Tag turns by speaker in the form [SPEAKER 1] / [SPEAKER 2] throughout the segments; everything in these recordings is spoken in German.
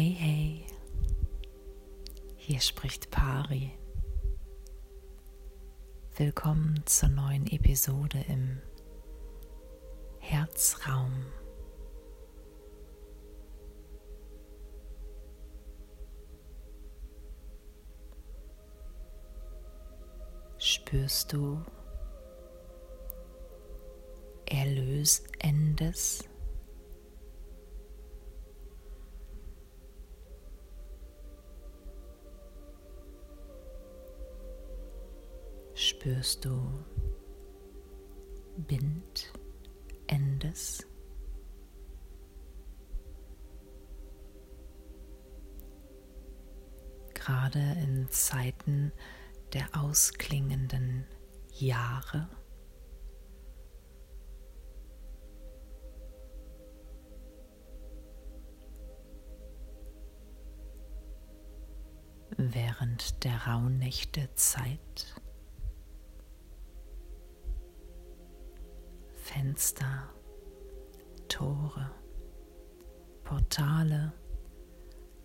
[SPEAKER 1] Hey, hey, hier spricht Pari. Willkommen zur neuen Episode im Herzraum. Spürst du Erlösendes? Spürst du Bindendes. Gerade in Zeiten der ausklingenden Jahre. Während der Rauhnächte Zeit. Fenster, Tore, Portale,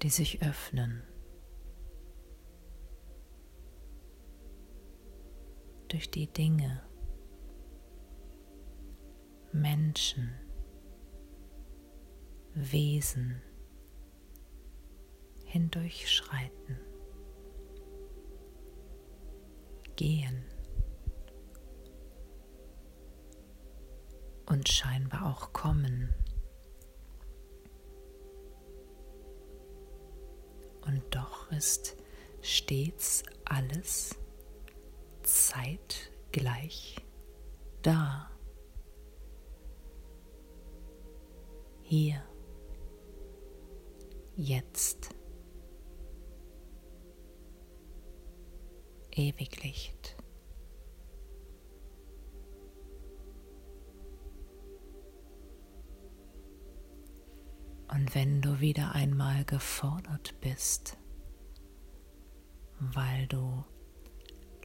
[SPEAKER 1] die sich öffnen. Durch die Dinge, Menschen, Wesen hindurchschreiten, gehen. Und scheinbar auch kommen. Und doch ist stets alles zeitgleich da. Hier, jetzt, Ewiglicht. Und wenn du wieder einmal gefordert bist, weil du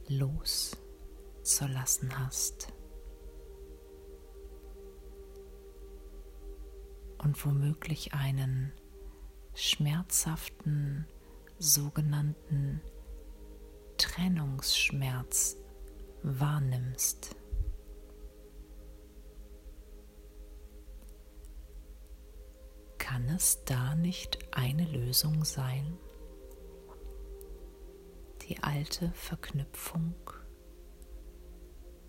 [SPEAKER 1] loszulassen hast und womöglich einen schmerzhaften sogenannten Trennungsschmerz wahrnimmst. Kann es da nicht eine Lösung sein? Die alte Verknüpfung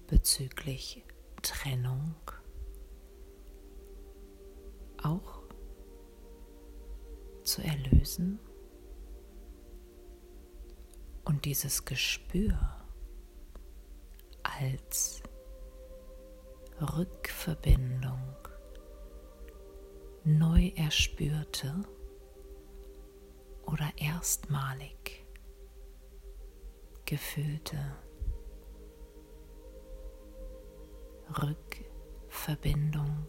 [SPEAKER 1] bezüglich Trennung auch zu erlösen und dieses Gespür als Rückverbindung neu erspürte oder erstmalig gefühlte Rückverbindung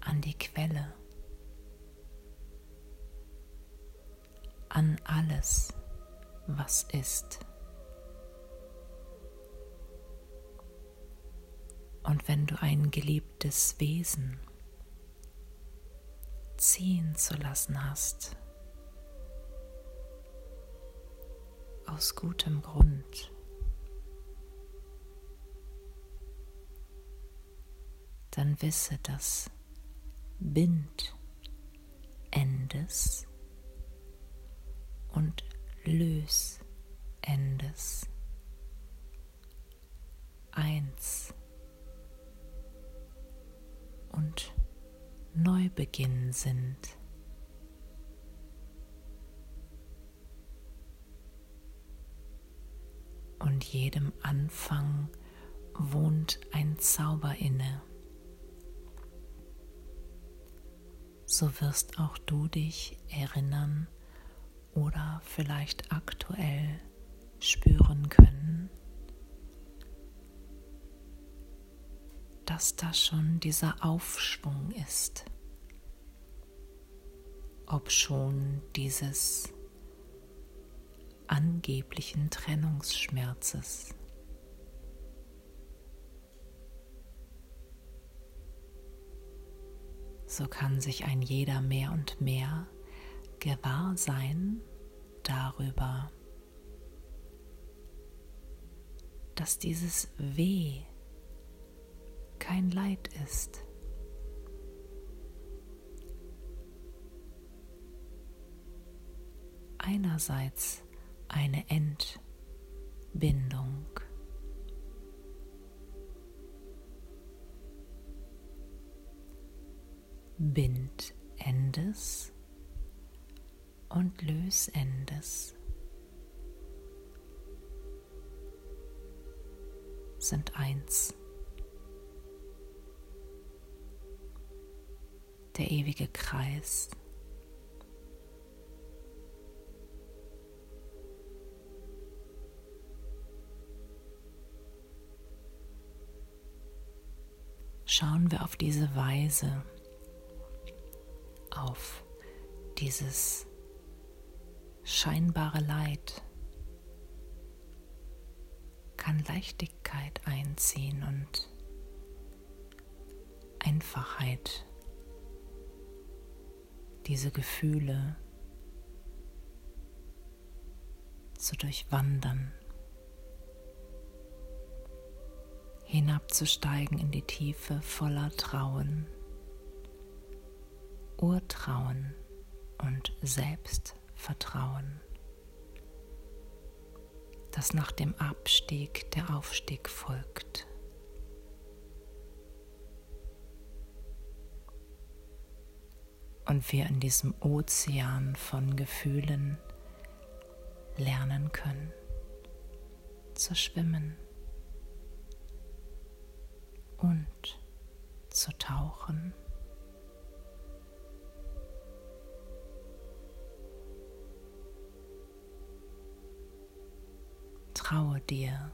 [SPEAKER 1] an die Quelle, an alles, was ist. Und wenn du ein geliebtes Wesen ziehen zu lassen hast. Aus gutem Grund. Dann wisse, dass Bindendes und Lösendes eins Neubeginn sind. Und jedem Anfang wohnt ein Zauber inne. So wirst auch du dich erinnern oder vielleicht aktuell spüren können, dass da schon dieser Aufschwung ist, ob schon dieses angeblichen Trennungsschmerzes. So kann sich ein jeder mehr und mehr Gewahrsein darüber, dass dieses Weh kein Leid ist. Einerseits eine Entbindung. Bindendes und Lösendes sind eins. Der ewige Kreis. Schauen wir auf diese Weise auf dieses scheinbare Leid. Kann Leichtigkeit einziehen und Einfachheit, diese Gefühle zu durchwandern, hinabzusteigen in die Tiefe voller Trauen, Urtrauen und Selbstvertrauen, das nach dem Abstieg der Aufstieg folgt. Und wir in diesem Ozean von Gefühlen lernen können zu schwimmen und zu tauchen. Traue dir.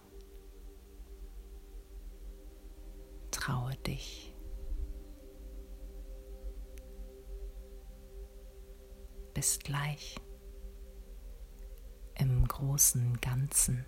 [SPEAKER 1] Traue dich. Bis gleich im großen Ganzen.